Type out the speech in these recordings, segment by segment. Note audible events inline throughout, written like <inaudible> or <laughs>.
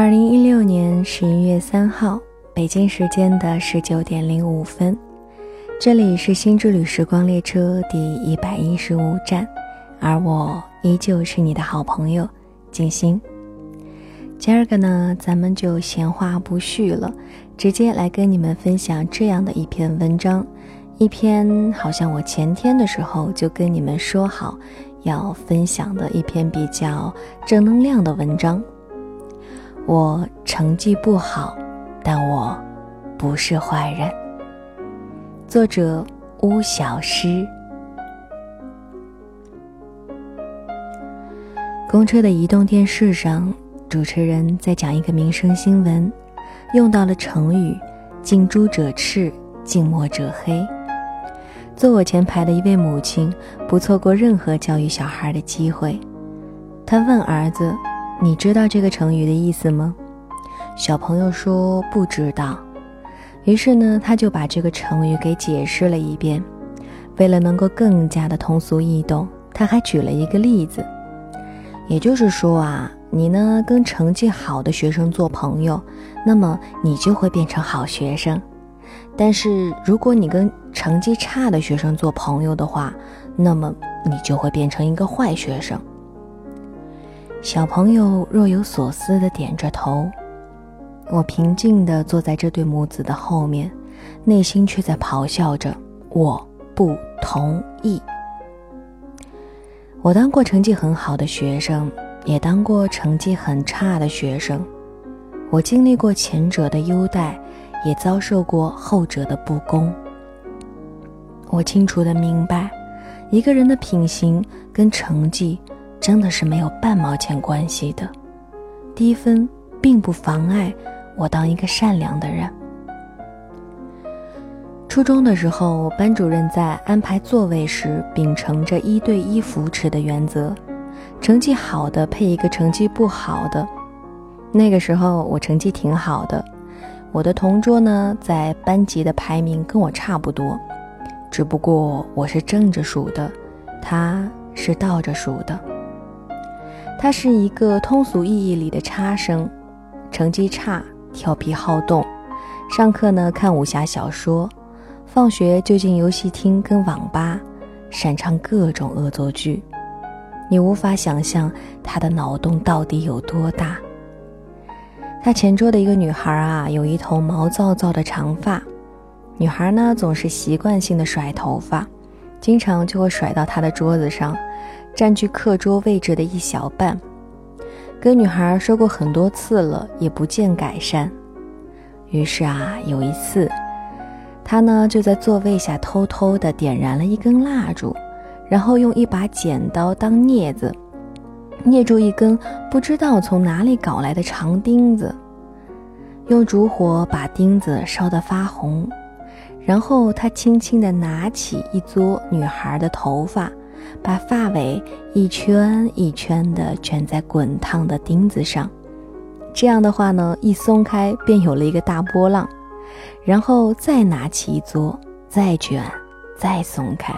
二零一六年十一月三号，北京时间的十九点零五分，这里是新之旅时光列车第一百一十五站，而我依旧是你的好朋友静心。今儿个呢，咱们就闲话不续了，直接来跟你们分享这样的一篇文章，一篇好像我前天的时候就跟你们说好要分享的一篇比较正能量的文章。我成绩不好，但我不是坏人。作者巫小诗。公车的移动电视上。主持人在讲一个民生新闻，用到了成语“近朱者赤，近墨者黑”。坐我前排的一位母亲不错过任何教育小孩的机会，她问儿子：“你知道这个成语的意思吗？”小朋友说：“不知道。”于是呢，他就把这个成语给解释了一遍。为了能够更加的通俗易懂，他还举了一个例子，也就是说啊。你呢，跟成绩好的学生做朋友，那么你就会变成好学生；但是如果你跟成绩差的学生做朋友的话，那么你就会变成一个坏学生。小朋友若有所思地点着头，我平静地坐在这对母子的后面，内心却在咆哮着：我不同意。我当过成绩很好的学生。也当过成绩很差的学生，我经历过前者的优待，也遭受过后者的不公。我清楚的明白，一个人的品行跟成绩真的是没有半毛钱关系的。低分并不妨碍我当一个善良的人。初中的时候，班主任在安排座位时，秉承着一对一扶持的原则。成绩好的配一个成绩不好的，那个时候我成绩挺好的，我的同桌呢在班级的排名跟我差不多，只不过我是正着数的，他是倒着数的。他是一个通俗意义里的差生，成绩差，调皮好动，上课呢看武侠小说，放学就进游戏厅跟网吧，擅长各种恶作剧。你无法想象他的脑洞到底有多大。他前桌的一个女孩啊，有一头毛躁躁的长发。女孩呢，总是习惯性的甩头发，经常就会甩到他的桌子上，占据课桌位置的一小半。跟女孩说过很多次了，也不见改善。于是啊，有一次，他呢就在座位下偷偷的点燃了一根蜡烛。然后用一把剪刀当镊子，捏住一根不知道从哪里搞来的长钉子，用烛火把钉子烧得发红，然后他轻轻地拿起一撮女孩的头发，把发尾一圈一圈地卷在滚烫的钉子上，这样的话呢，一松开便有了一个大波浪，然后再拿起一撮，再卷，再松开。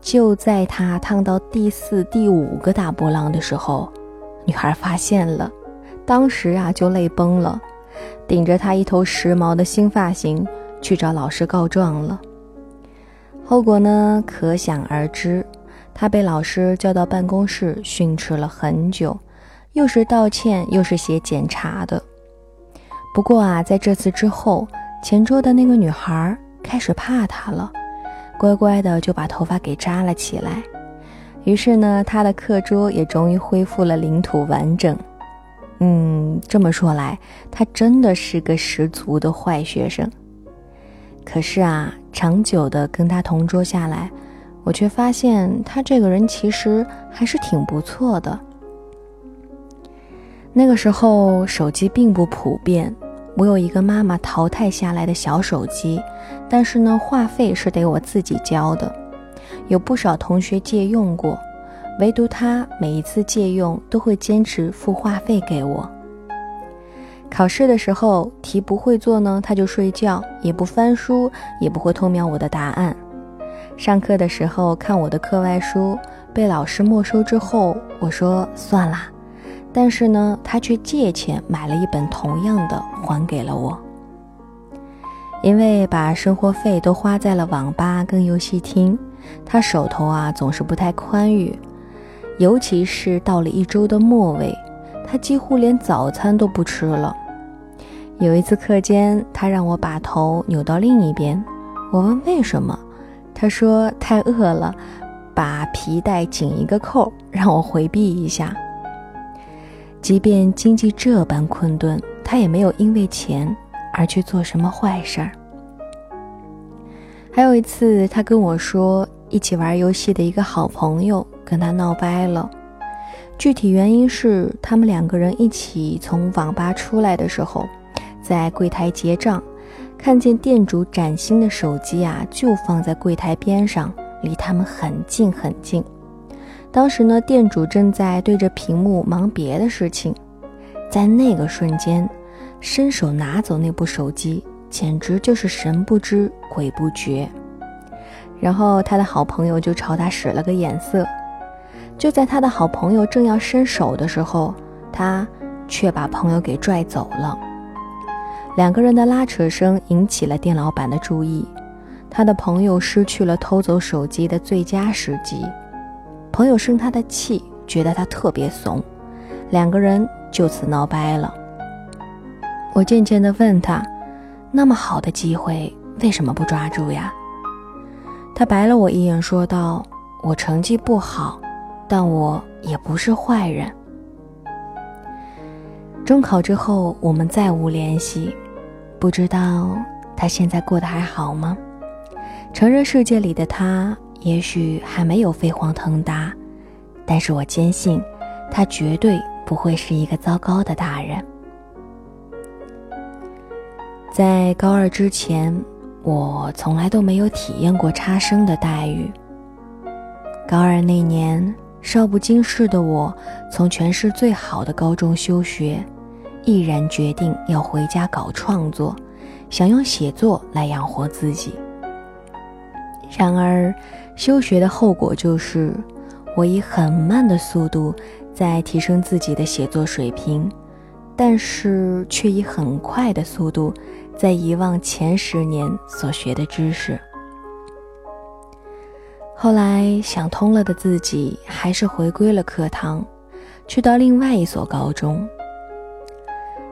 就在他烫到第四、第五个大波浪的时候，女孩发现了，当时啊就泪崩了，顶着他一头时髦的新发型去找老师告状了。后果呢，可想而知，他被老师叫到办公室训斥了很久，又是道歉又是写检查的。不过啊，在这次之后，前桌的那个女孩开始怕他了。乖乖的就把头发给扎了起来，于是呢，他的课桌也终于恢复了领土完整。嗯，这么说来，他真的是个十足的坏学生。可是啊，长久的跟他同桌下来，我却发现他这个人其实还是挺不错的。那个时候，手机并不普遍。我有一个妈妈淘汰下来的小手机，但是呢，话费是得我自己交的。有不少同学借用过，唯独他每一次借用都会坚持付话费给我。考试的时候题不会做呢，他就睡觉，也不翻书，也不会偷瞄我的答案。上课的时候看我的课外书被老师没收之后，我说算啦。但是呢，他却借钱买了一本同样的还给了我。因为把生活费都花在了网吧跟游戏厅，他手头啊总是不太宽裕，尤其是到了一周的末尾，他几乎连早餐都不吃了。有一次课间，他让我把头扭到另一边，我问为什么，他说太饿了，把皮带紧一个扣，让我回避一下。即便经济这般困顿，他也没有因为钱。而去做什么坏事儿？还有一次，他跟我说，一起玩游戏的一个好朋友跟他闹掰了。具体原因是，他们两个人一起从网吧出来的时候，在柜台结账，看见店主崭新的手机啊，就放在柜台边上，离他们很近很近。当时呢，店主正在对着屏幕忙别的事情，在那个瞬间。伸手拿走那部手机，简直就是神不知鬼不觉。然后他的好朋友就朝他使了个眼色。就在他的好朋友正要伸手的时候，他却把朋友给拽走了。两个人的拉扯声引起了店老板的注意，他的朋友失去了偷走手机的最佳时机。朋友生他的气，觉得他特别怂，两个人就此闹掰了。我渐渐地问他：“那么好的机会，为什么不抓住呀？”他白了我一眼，说道：“我成绩不好，但我也不是坏人。”中考之后，我们再无联系，不知道他现在过得还好吗？成人世界里的他，也许还没有飞黄腾达，但是我坚信，他绝对不会是一个糟糕的大人。在高二之前，我从来都没有体验过差生的待遇。高二那年，少不经事的我，从全市最好的高中休学，毅然决定要回家搞创作，想用写作来养活自己。然而，休学的后果就是，我以很慢的速度在提升自己的写作水平，但是却以很快的速度。在遗忘前十年所学的知识。后来想通了的自己，还是回归了课堂，去到另外一所高中。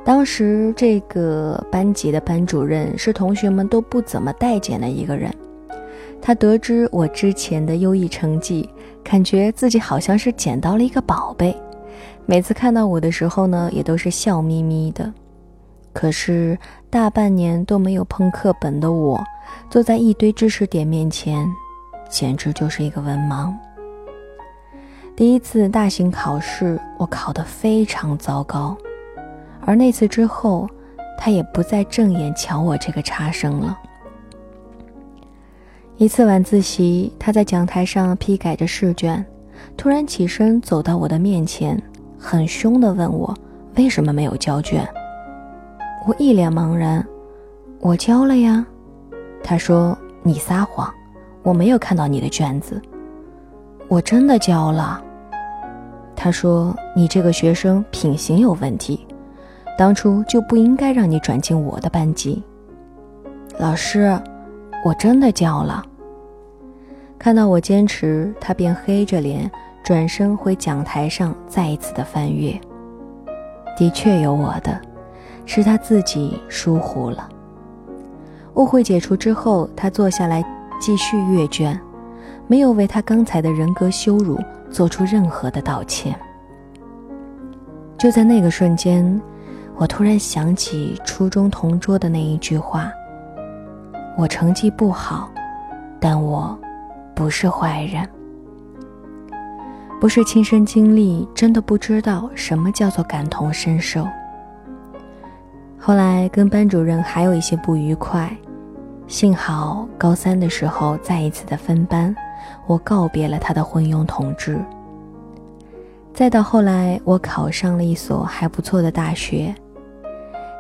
当时这个班级的班主任是同学们都不怎么待见的一个人。他得知我之前的优异成绩，感觉自己好像是捡到了一个宝贝。每次看到我的时候呢，也都是笑眯眯的。可是大半年都没有碰课本的我，坐在一堆知识点面前，简直就是一个文盲。第一次大型考试，我考得非常糟糕，而那次之后，他也不再正眼瞧我这个差生了。一次晚自习，他在讲台上批改着试卷，突然起身走到我的面前，很凶地问我为什么没有交卷。我一脸茫然，我交了呀。他说：“你撒谎，我没有看到你的卷子。”我真的交了。他说：“你这个学生品行有问题，当初就不应该让你转进我的班级。”老师，我真的交了。看到我坚持，他便黑着脸转身回讲台上，再一次的翻阅。的确有我的。是他自己疏忽了。误会解除之后，他坐下来继续阅卷，没有为他刚才的人格羞辱做出任何的道歉。就在那个瞬间，我突然想起初中同桌的那一句话：“我成绩不好，但我不是坏人。”不是亲身经历，真的不知道什么叫做感同身受。后来跟班主任还有一些不愉快，幸好高三的时候再一次的分班，我告别了他的昏庸统治。再到后来，我考上了一所还不错的大学。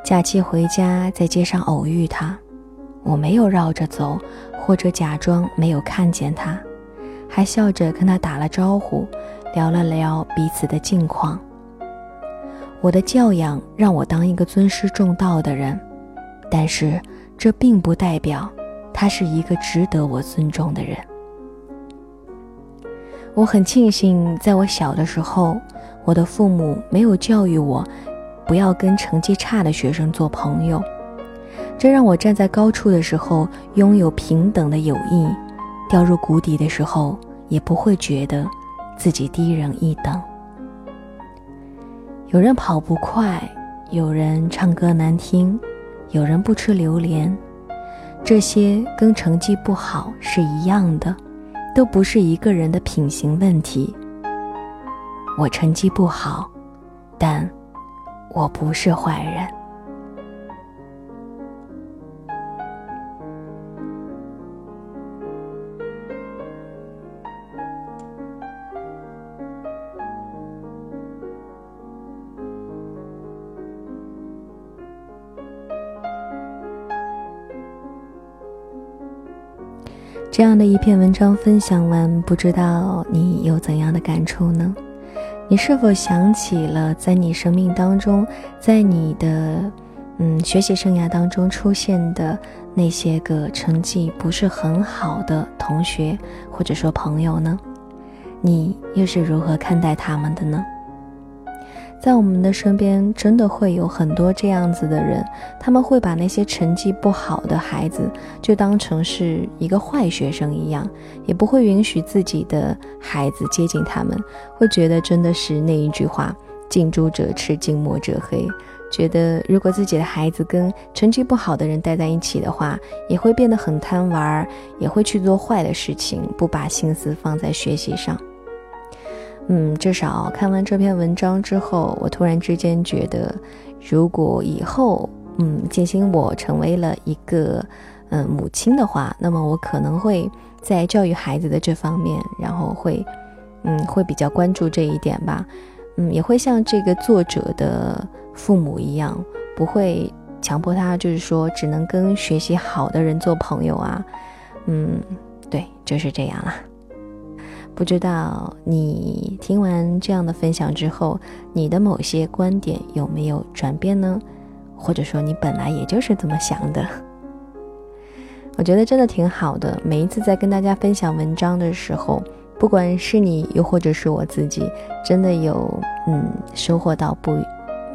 假期回家，在街上偶遇他，我没有绕着走，或者假装没有看见他，还笑着跟他打了招呼，聊了聊彼此的近况。我的教养让我当一个尊师重道的人，但是这并不代表他是一个值得我尊重的人。我很庆幸，在我小的时候，我的父母没有教育我不要跟成绩差的学生做朋友，这让我站在高处的时候拥有平等的友谊，掉入谷底的时候也不会觉得自己低人一等。有人跑不快，有人唱歌难听，有人不吃榴莲，这些跟成绩不好是一样的，都不是一个人的品行问题。我成绩不好，但我不是坏人。这样的一篇文章分享完，不知道你有怎样的感触呢？你是否想起了在你生命当中，在你的嗯学习生涯当中出现的那些个成绩不是很好的同学或者说朋友呢？你又是如何看待他们的呢？在我们的身边，真的会有很多这样子的人，他们会把那些成绩不好的孩子就当成是一个坏学生一样，也不会允许自己的孩子接近他们，会觉得真的是那一句话“近朱者赤，近墨者黑”，觉得如果自己的孩子跟成绩不好的人待在一起的话，也会变得很贪玩，也会去做坏的事情，不把心思放在学习上。嗯，至少看完这篇文章之后，我突然之间觉得，如果以后，嗯，静心我成为了一个，嗯，母亲的话，那么我可能会在教育孩子的这方面，然后会，嗯，会比较关注这一点吧。嗯，也会像这个作者的父母一样，不会强迫他，就是说只能跟学习好的人做朋友啊。嗯，对，就是这样了。不知道你听完这样的分享之后，你的某些观点有没有转变呢？或者说你本来也就是这么想的？<laughs> 我觉得真的挺好的。每一次在跟大家分享文章的时候，不管是你又或者是我自己，真的有嗯收获到不，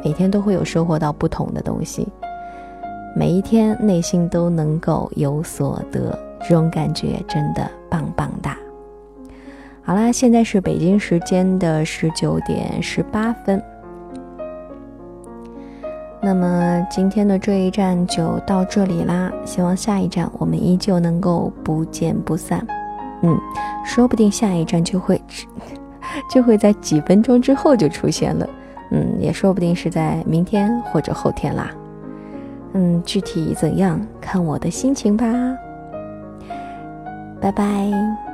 每天都会有收获到不同的东西，每一天内心都能够有所得，这种感觉真的棒棒哒。好啦，现在是北京时间的十九点十八分。那么今天的这一站就到这里啦，希望下一站我们依旧能够不见不散。嗯，说不定下一站就会 <laughs> 就会在几分钟之后就出现了。嗯，也说不定是在明天或者后天啦。嗯，具体怎样看我的心情吧。拜拜。